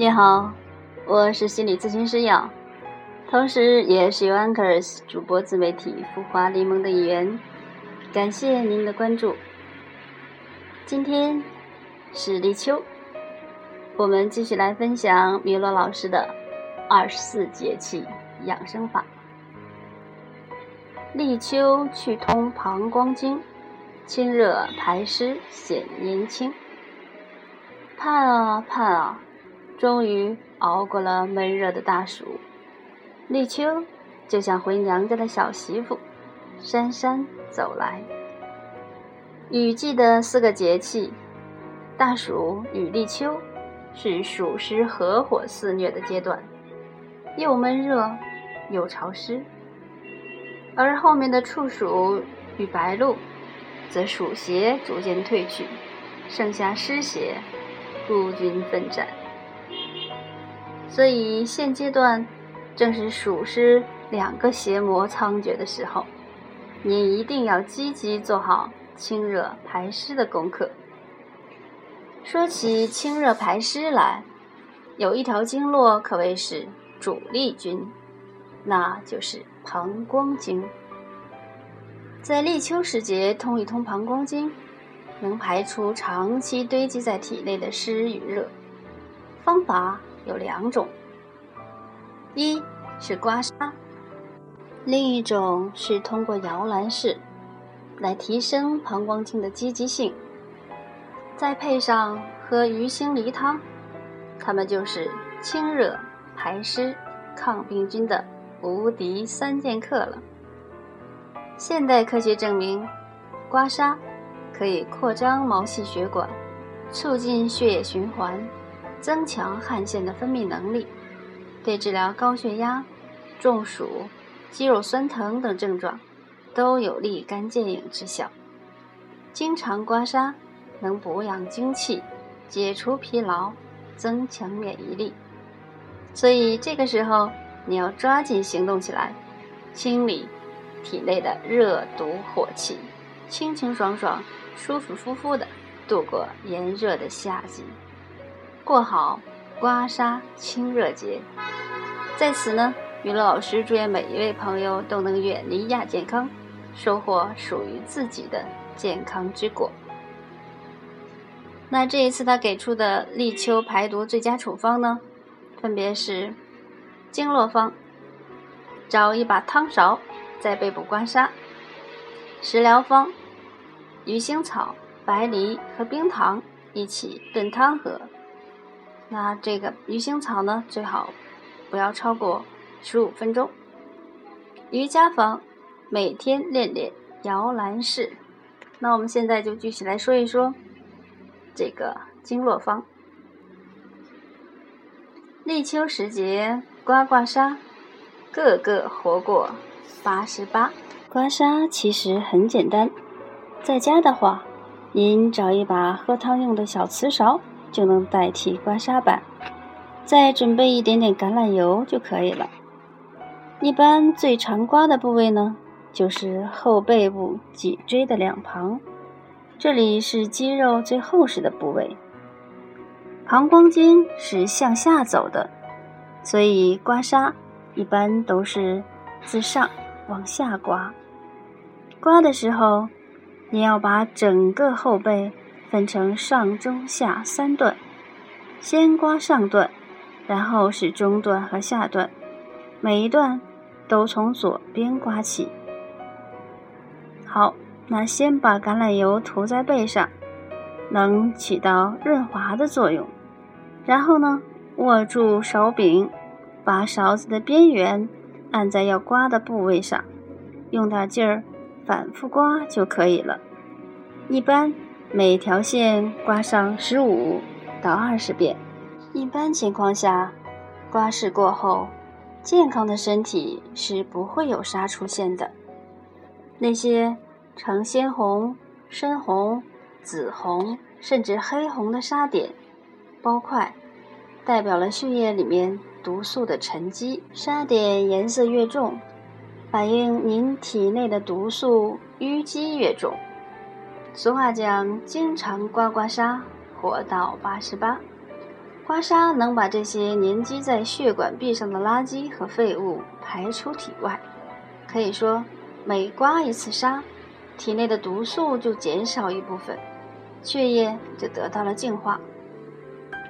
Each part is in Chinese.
你好，我是心理咨询师瑶，同时也是 Anchors 主播自媒体“浮华联盟”的一员。感谢您的关注。今天是立秋，我们继续来分享米洛老师的二十四节气养生法。立秋去通膀胱经，清热排湿显年轻。盼啊盼啊！终于熬过了闷热的大暑，立秋就像回娘家的小媳妇，姗姗走来。雨季的四个节气，大暑与立秋是暑湿合伙肆虐的阶段，又闷热又潮湿。而后面的处暑与白露，则暑邪逐渐退去，剩下湿邪孤军奋战。所以现阶段正是暑湿两个邪魔猖獗的时候，你一定要积极做好清热排湿的功课。说起清热排湿来，有一条经络可谓是主力军，那就是膀胱经。在立秋时节通一通膀胱经，能排出长期堆积在体内的湿与热。方法。有两种，一是刮痧，另一种是通过摇篮式来提升膀胱经的积极性。再配上喝鱼腥梨汤，它们就是清热排湿、抗病菌的无敌三剑客了。现代科学证明，刮痧可以扩张毛细血管，促进血液循环。增强汗腺的分泌能力，对治疗高血压、中暑、肌肉酸疼等症状都有立竿见影之效。经常刮痧能补养精气、解除疲劳、增强免疫力，所以这个时候你要抓紧行动起来，清理体内的热毒火气，清清爽爽、舒舒服服的度过炎热的夏季。过好刮痧清热节，在此呢，娱乐老师祝愿每一位朋友都能远离亚健康，收获属于自己的健康之果。那这一次他给出的立秋排毒最佳处方呢，分别是经络方：找一把汤勺在背部刮痧；食疗方：鱼腥草、白梨和冰糖一起炖汤喝。那这个鱼腥草呢，最好不要超过十五分钟。瑜伽房每天练练摇篮式。那我们现在就继续来说一说这个经络方。立秋时节刮刮痧，个个活过八十八。刮痧其实很简单，在家的话，您找一把喝汤用的小瓷勺。就能代替刮痧板，再准备一点点橄榄油就可以了。一般最常刮的部位呢，就是后背部脊椎的两旁，这里是肌肉最厚实的部位。膀胱经是向下走的，所以刮痧一般都是自上往下刮。刮的时候，你要把整个后背。分成上中下三段，先刮上段，然后是中段和下段，每一段都从左边刮起。好，那先把橄榄油涂在背上，能起到润滑的作用。然后呢，握住手柄，把勺子的边缘按在要刮的部位上，用点劲儿，反复刮就可以了。一般。每条线刮上十五到二十遍。一般情况下，刮拭过后，健康的身体是不会有痧出现的。那些呈鲜红、深红、紫红甚至黑红的痧点、包块，代表了血液里面毒素的沉积。痧点颜色越重，反映您体内的毒素淤积越重。俗话讲，经常刮刮痧，活到八十八。刮痧能把这些粘积在血管壁上的垃圾和废物排出体外，可以说，每刮一次痧，体内的毒素就减少一部分，血液就得到了净化。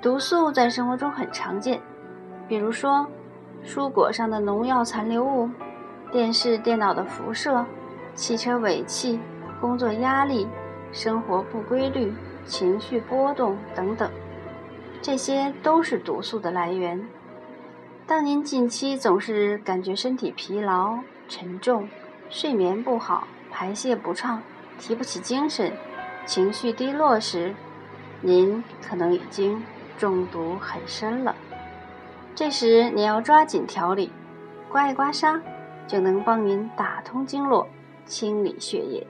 毒素在生活中很常见，比如说，蔬果上的农药残留物、电视、电脑的辐射、汽车尾气、工作压力、生活不规律、情绪波动等等。这些都是毒素的来源。当您近期总是感觉身体疲劳、沉重、睡眠不好、排泄不畅、提不起精神、情绪低落时，您可能已经中毒很深了。这时你要抓紧调理，刮一刮痧就能帮您打通经络、清理血液。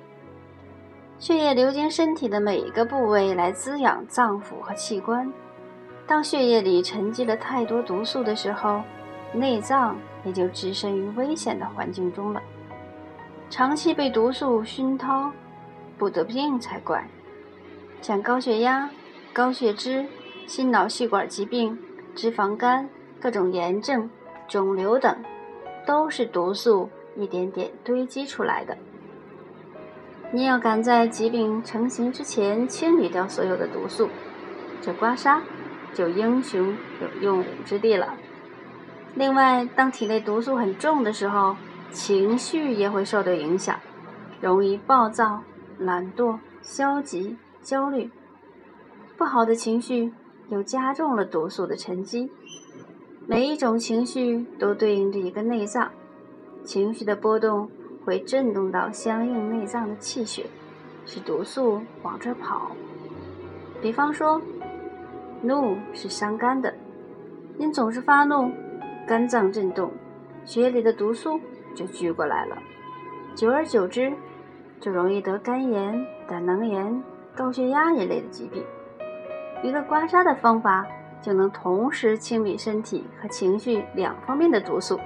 血液流经身体的每一个部位来滋养脏腑和器官。当血液里沉积了太多毒素的时候，内脏也就置身于危险的环境中了。长期被毒素熏陶，不得病才怪。像高血压、高血脂、心脑血管疾病、脂肪肝、各种炎症、肿瘤等，都是毒素一点点堆积出来的。你要赶在疾病成型之前清理掉所有的毒素，这刮痧。就英雄有用武之地了。另外，当体内毒素很重的时候，情绪也会受到影响，容易暴躁、懒惰、消极、焦虑。不好的情绪又加重了毒素的沉积。每一种情绪都对应着一个内脏，情绪的波动会震动到相应内脏的气血，使毒素往这跑。比方说。怒是伤肝的，您总是发怒，肝脏震动，血液里的毒素就聚过来了，久而久之，就容易得肝炎、胆囊炎、高血压一类的疾病。一个刮痧的方法就能同时清理身体和情绪两方面的毒素，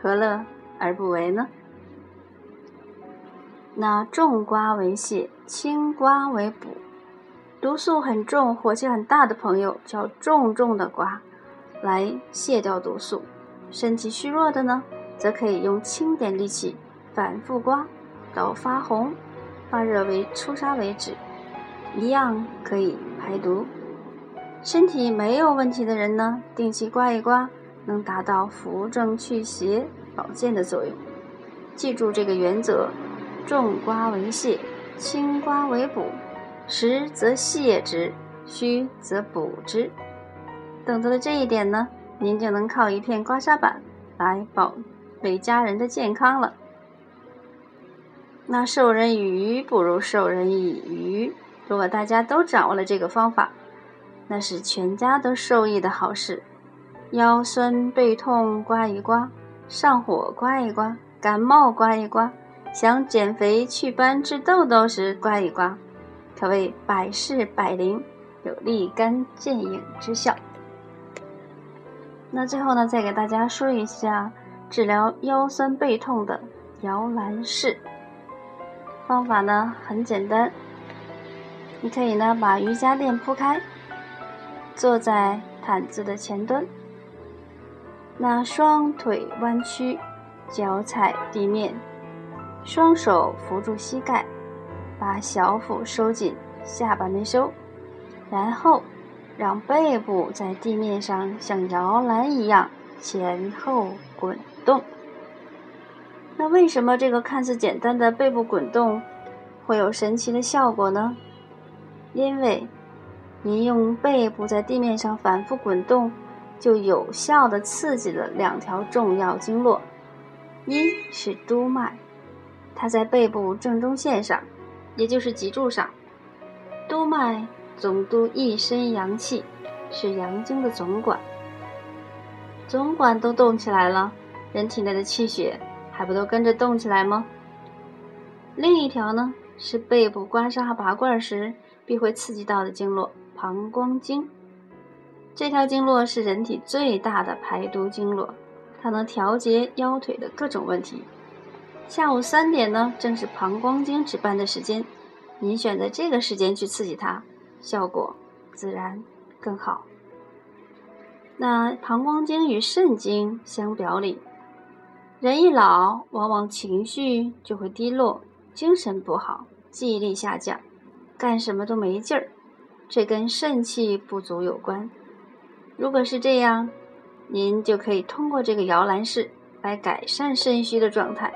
何乐而不为呢？那重刮为泻，轻刮为补。毒素很重、火气很大的朋友，叫重重的刮，来卸掉毒素。身体虚弱的呢，则可以用轻点力气反复刮，到发红、发热为出痧为止，一样可以排毒。身体没有问题的人呢，定期刮一刮，能达到扶正祛邪、保健的作用。记住这个原则：重瓜为泻，轻瓜为补。实则泻之，虚则补之。懂得了这一点呢，您就能靠一片刮痧板来保卫家人的健康了。那授人以鱼不如授人以渔。如果大家都掌握了这个方法，那是全家都受益的好事。腰酸背痛刮一刮，上火刮一刮，感冒刮一刮，想减肥祛斑治痘痘时刮一刮。可谓百试百灵，有立竿见影之效。那最后呢，再给大家说一下治疗腰酸背痛的摇篮式方法呢，很简单。你可以呢把瑜伽垫铺开，坐在毯子的前端，那双腿弯曲，脚踩地面，双手扶住膝盖。把小腹收紧，下巴内收，然后让背部在地面上像摇篮一样前后滚动。那为什么这个看似简单的背部滚动会有神奇的效果呢？因为您用背部在地面上反复滚动，就有效的刺激了两条重要经络，一是督脉，它在背部正中线上。也就是脊柱上，督脉总督一身阳气，是阳经的总管。总管都动起来了，人体内的气血还不都跟着动起来吗？另一条呢，是背部刮痧拔罐时必会刺激到的经络——膀胱经。这条经络是人体最大的排毒经络，它能调节腰腿的各种问题。下午三点呢，正是膀胱经值班的时间，您选择这个时间去刺激它，效果自然更好。那膀胱经与肾经相表里，人一老，往往情绪就会低落，精神不好，记忆力下降，干什么都没劲儿，这跟肾气不足有关。如果是这样，您就可以通过这个摇篮式来改善肾虚的状态。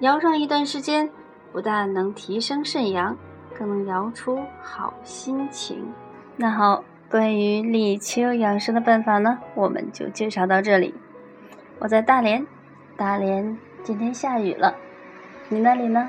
摇上一段时间，不但能提升肾阳，更能摇出好心情。那好。关于立秋养生的办法呢，我们就介绍到这里。我在大连，大连今天下雨了，你那里呢？